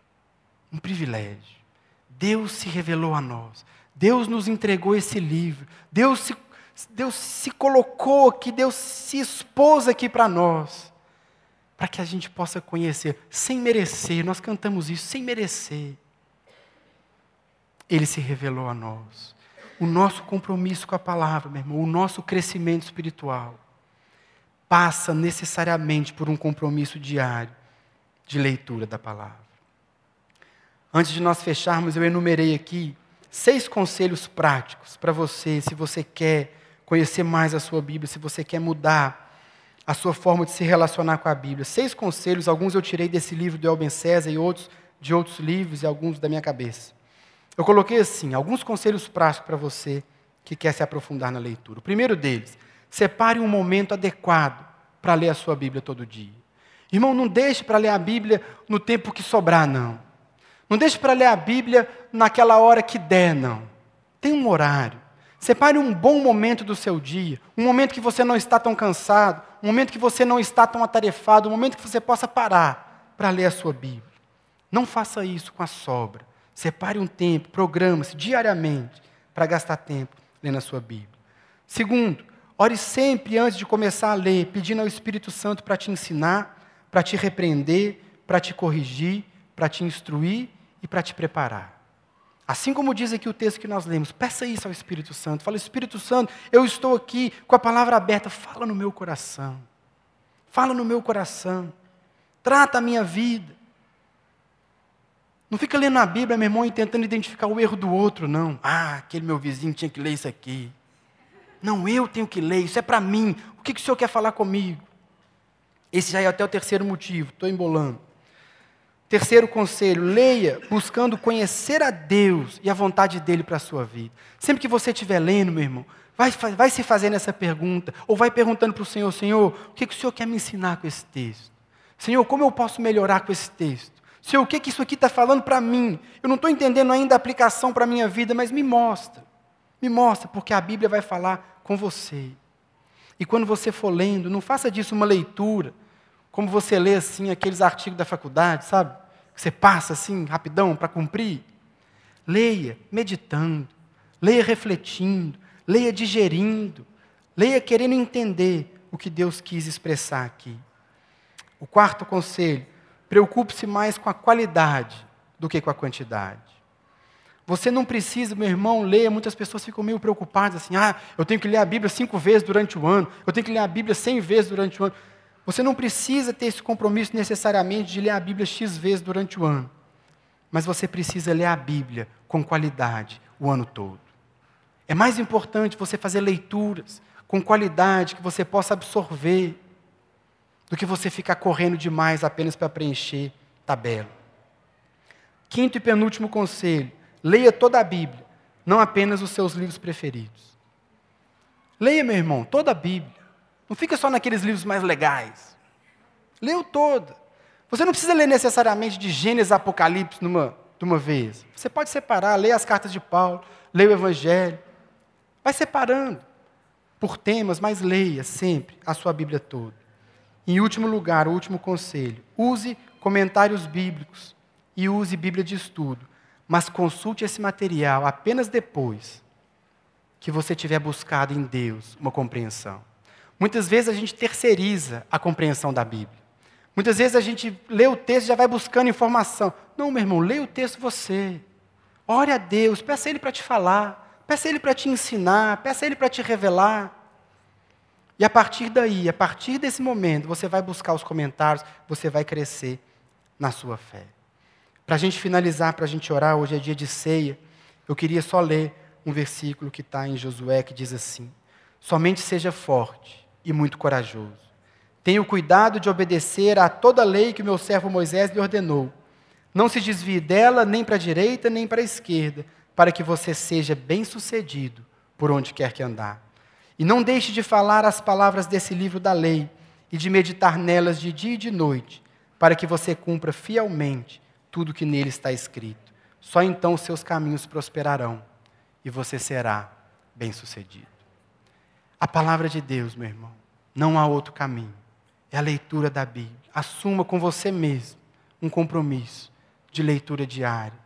Um privilégio. Deus se revelou a nós. Deus nos entregou esse livro. Deus se, Deus se colocou aqui, Deus se expôs aqui para nós. Para que a gente possa conhecer, sem merecer. Nós cantamos isso, sem merecer. Ele se revelou a nós. O nosso compromisso com a palavra, meu irmão, o nosso crescimento espiritual passa necessariamente por um compromisso diário de leitura da palavra. Antes de nós fecharmos, eu enumerei aqui seis conselhos práticos para você, se você quer conhecer mais a sua Bíblia, se você quer mudar a sua forma de se relacionar com a Bíblia. Seis conselhos, alguns eu tirei desse livro do Elben César e outros de outros livros e alguns da minha cabeça. Eu coloquei assim, alguns conselhos práticos para você que quer se aprofundar na leitura. O primeiro deles, Separe um momento adequado para ler a sua Bíblia todo dia. Irmão, não deixe para ler a Bíblia no tempo que sobrar, não. Não deixe para ler a Bíblia naquela hora que der, não. Tem um horário. Separe um bom momento do seu dia, um momento que você não está tão cansado, um momento que você não está tão atarefado, um momento que você possa parar para ler a sua Bíblia. Não faça isso com a sobra. Separe um tempo, programa-se diariamente para gastar tempo lendo a sua Bíblia. Segundo, Ore sempre antes de começar a ler, pedindo ao Espírito Santo para te ensinar, para te repreender, para te corrigir, para te instruir e para te preparar. Assim como diz aqui o texto que nós lemos, peça isso ao Espírito Santo. Fala, Espírito Santo, eu estou aqui com a palavra aberta, fala no meu coração. Fala no meu coração. Trata a minha vida. Não fica lendo a Bíblia, meu irmão, e tentando identificar o erro do outro, não. Ah, aquele meu vizinho tinha que ler isso aqui. Não, eu tenho que ler, isso é para mim. O que, que o senhor quer falar comigo? Esse já é até o terceiro motivo, estou embolando. Terceiro conselho, leia buscando conhecer a Deus e a vontade dele para a sua vida. Sempre que você estiver lendo, meu irmão, vai, vai se fazendo essa pergunta, ou vai perguntando para o Senhor, Senhor, o que, que o Senhor quer me ensinar com esse texto? Senhor, como eu posso melhorar com esse texto? Senhor, o que, que isso aqui está falando para mim? Eu não estou entendendo ainda a aplicação para a minha vida, mas me mostra. Me mostra, porque a Bíblia vai falar com você. E quando você for lendo, não faça disso uma leitura, como você lê assim aqueles artigos da faculdade, sabe? que você passa assim, rapidão, para cumprir. Leia meditando, leia refletindo, leia digerindo, leia querendo entender o que Deus quis expressar aqui. O quarto conselho: preocupe-se mais com a qualidade do que com a quantidade. Você não precisa, meu irmão, ler. Muitas pessoas ficam meio preocupadas assim: ah, eu tenho que ler a Bíblia cinco vezes durante o ano, eu tenho que ler a Bíblia cem vezes durante o ano. Você não precisa ter esse compromisso necessariamente de ler a Bíblia X vezes durante o ano. Mas você precisa ler a Bíblia com qualidade o ano todo. É mais importante você fazer leituras com qualidade que você possa absorver do que você ficar correndo demais apenas para preencher tabela. Quinto e penúltimo conselho: leia toda a Bíblia, não apenas os seus livros preferidos. Leia, meu irmão, toda a Bíblia. Não fica só naqueles livros mais legais. Leu toda. Você não precisa ler necessariamente de Gênesis a Apocalipse numa, de uma vez. Você pode separar, ler as cartas de Paulo, ler o Evangelho. Vai separando por temas, mas leia sempre a sua Bíblia toda. Em último lugar, o último conselho: use comentários bíblicos e use Bíblia de estudo, mas consulte esse material apenas depois que você tiver buscado em Deus uma compreensão. Muitas vezes a gente terceiriza a compreensão da Bíblia. Muitas vezes a gente lê o texto e já vai buscando informação. Não, meu irmão, leia o texto você. Ore a Deus, peça a Ele para te falar, peça a Ele para te ensinar, peça a Ele para te revelar. E a partir daí, a partir desse momento, você vai buscar os comentários, você vai crescer na sua fé. Para a gente finalizar, para a gente orar, hoje é dia de ceia, eu queria só ler um versículo que está em Josué que diz assim: Somente seja forte e muito corajoso. Tenha cuidado de obedecer a toda a lei que o meu servo Moisés lhe ordenou. Não se desvie dela nem para a direita nem para a esquerda, para que você seja bem-sucedido por onde quer que andar. E não deixe de falar as palavras desse livro da lei e de meditar nelas de dia e de noite, para que você cumpra fielmente tudo que nele está escrito. Só então seus caminhos prosperarão e você será bem-sucedido. A palavra de Deus, meu irmão, não há outro caminho. É a leitura da Bíblia. Assuma com você mesmo um compromisso de leitura diária,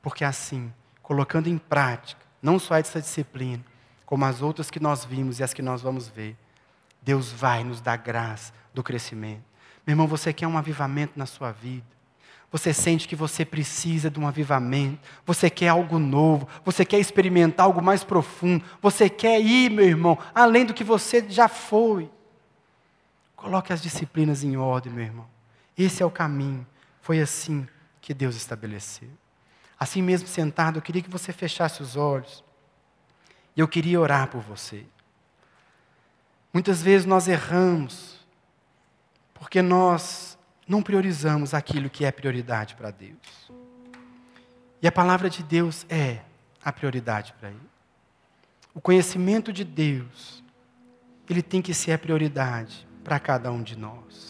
porque assim, colocando em prática, não só essa disciplina, como as outras que nós vimos e as que nós vamos ver, Deus vai nos dar graça do crescimento. Meu irmão, você quer um avivamento na sua vida? Você sente que você precisa de um avivamento, você quer algo novo, você quer experimentar algo mais profundo, você quer ir, meu irmão, além do que você já foi. Coloque as disciplinas em ordem, meu irmão. Esse é o caminho. Foi assim que Deus estabeleceu. Assim mesmo sentado, eu queria que você fechasse os olhos. E eu queria orar por você. Muitas vezes nós erramos, porque nós não priorizamos aquilo que é prioridade para Deus. E a palavra de Deus é a prioridade para Ele. O conhecimento de Deus, ele tem que ser a prioridade para cada um de nós.